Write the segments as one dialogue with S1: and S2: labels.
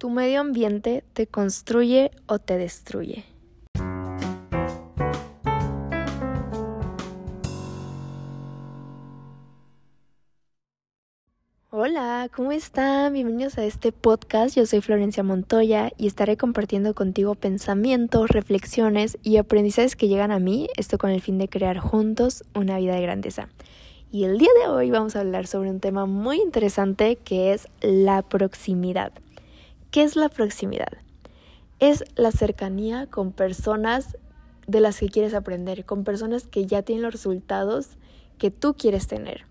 S1: ¿Tu medio ambiente te construye o te destruye? Hola, ¿cómo están? Bienvenidos a este podcast. Yo soy Florencia Montoya y estaré compartiendo contigo pensamientos, reflexiones y aprendizajes que llegan a mí, esto con el fin de crear juntos una vida de grandeza. Y el día de hoy vamos a hablar sobre un tema muy interesante que es la proximidad. ¿Qué es la proximidad? Es la cercanía con personas de las que quieres aprender, con personas que ya tienen los resultados que tú quieres tener.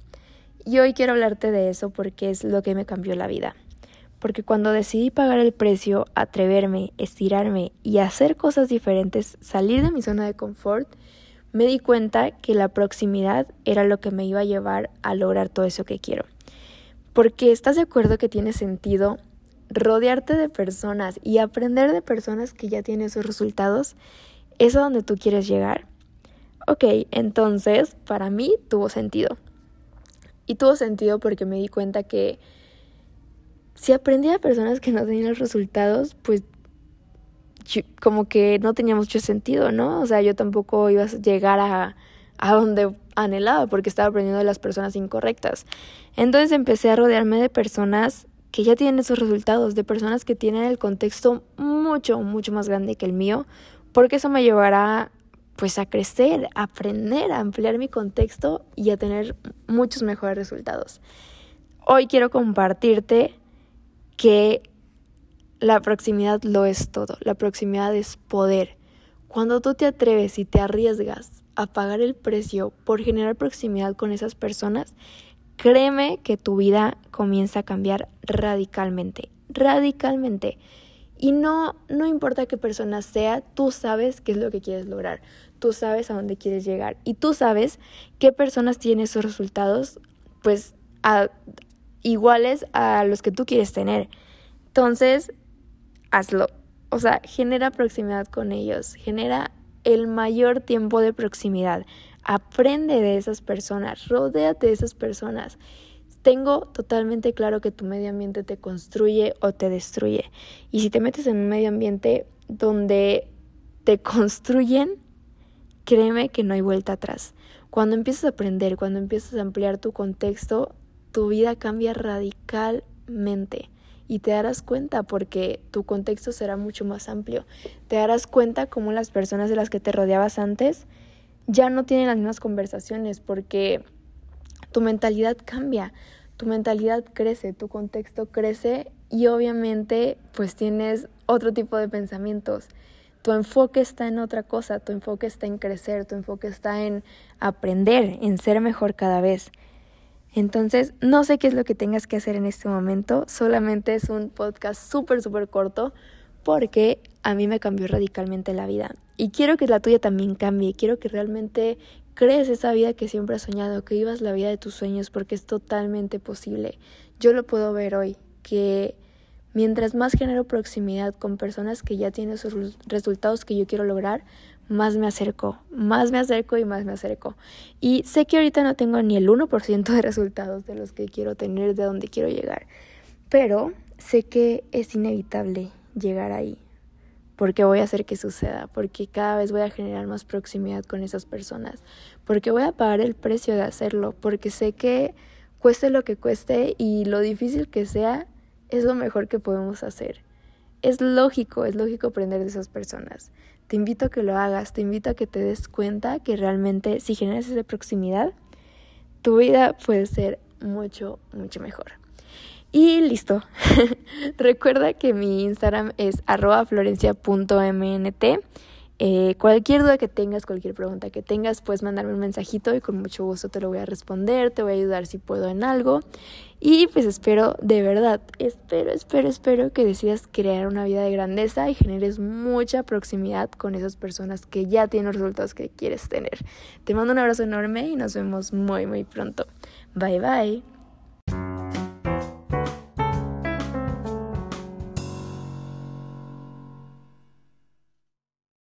S1: Y hoy quiero hablarte de eso porque es lo que me cambió la vida. Porque cuando decidí pagar el precio, atreverme, estirarme y hacer cosas diferentes, salir de mi zona de confort, me di cuenta que la proximidad era lo que me iba a llevar a lograr todo eso que quiero. Porque estás de acuerdo que tiene sentido rodearte de personas y aprender de personas que ya tienen esos resultados, ¿es a donde tú quieres llegar? Ok, entonces para mí tuvo sentido. Y tuvo sentido porque me di cuenta que si aprendía a personas que no tenían los resultados, pues como que no tenía mucho sentido, ¿no? O sea, yo tampoco iba a llegar a, a donde anhelaba porque estaba aprendiendo de las personas incorrectas. Entonces empecé a rodearme de personas que ya tienen esos resultados, de personas que tienen el contexto mucho, mucho más grande que el mío, porque eso me llevará pues a crecer, a aprender, a ampliar mi contexto y a tener muchos mejores resultados. Hoy quiero compartirte que la proximidad lo es todo, la proximidad es poder. Cuando tú te atreves y te arriesgas a pagar el precio por generar proximidad con esas personas, créeme que tu vida comienza a cambiar radicalmente, radicalmente. Y no, no importa qué persona sea, tú sabes qué es lo que quieres lograr, tú sabes a dónde quieres llegar y tú sabes qué personas tienen esos resultados, pues iguales a los que tú quieres tener. Entonces, hazlo. O sea, genera proximidad con ellos, genera el mayor tiempo de proximidad. Aprende de esas personas, rodéate de esas personas. Tengo totalmente claro que tu medio ambiente te construye o te destruye. Y si te metes en un medio ambiente donde te construyen, créeme que no hay vuelta atrás. Cuando empiezas a aprender, cuando empiezas a ampliar tu contexto, tu vida cambia radicalmente y te darás cuenta porque tu contexto será mucho más amplio. Te darás cuenta cómo las personas de las que te rodeabas antes ya no tienen las mismas conversaciones porque tu mentalidad cambia, tu mentalidad crece, tu contexto crece y obviamente pues tienes otro tipo de pensamientos. Tu enfoque está en otra cosa, tu enfoque está en crecer, tu enfoque está en aprender, en ser mejor cada vez. Entonces, no sé qué es lo que tengas que hacer en este momento, solamente es un podcast súper, súper corto porque a mí me cambió radicalmente la vida. Y quiero que la tuya también cambie, quiero que realmente crees esa vida que siempre has soñado, que vivas la vida de tus sueños, porque es totalmente posible. Yo lo puedo ver hoy, que mientras más genero proximidad con personas que ya tienen esos resultados que yo quiero lograr, más me acerco, más me acerco y más me acerco. Y sé que ahorita no tengo ni el 1% de resultados de los que quiero tener, de donde quiero llegar, pero sé que es inevitable llegar ahí porque voy a hacer que suceda, porque cada vez voy a generar más proximidad con esas personas, porque voy a pagar el precio de hacerlo, porque sé que cueste lo que cueste y lo difícil que sea, es lo mejor que podemos hacer. Es lógico, es lógico aprender de esas personas. Te invito a que lo hagas, te invito a que te des cuenta que realmente si generas esa proximidad, tu vida puede ser mucho, mucho mejor. Y listo. Recuerda que mi Instagram es arroba florencia.mnt. Eh, cualquier duda que tengas, cualquier pregunta que tengas, puedes mandarme un mensajito y con mucho gusto te lo voy a responder, te voy a ayudar si puedo en algo. Y pues espero, de verdad, espero, espero, espero que decidas crear una vida de grandeza y generes mucha proximidad con esas personas que ya tienen los resultados que quieres tener. Te mando un abrazo enorme y nos vemos muy, muy pronto. Bye bye.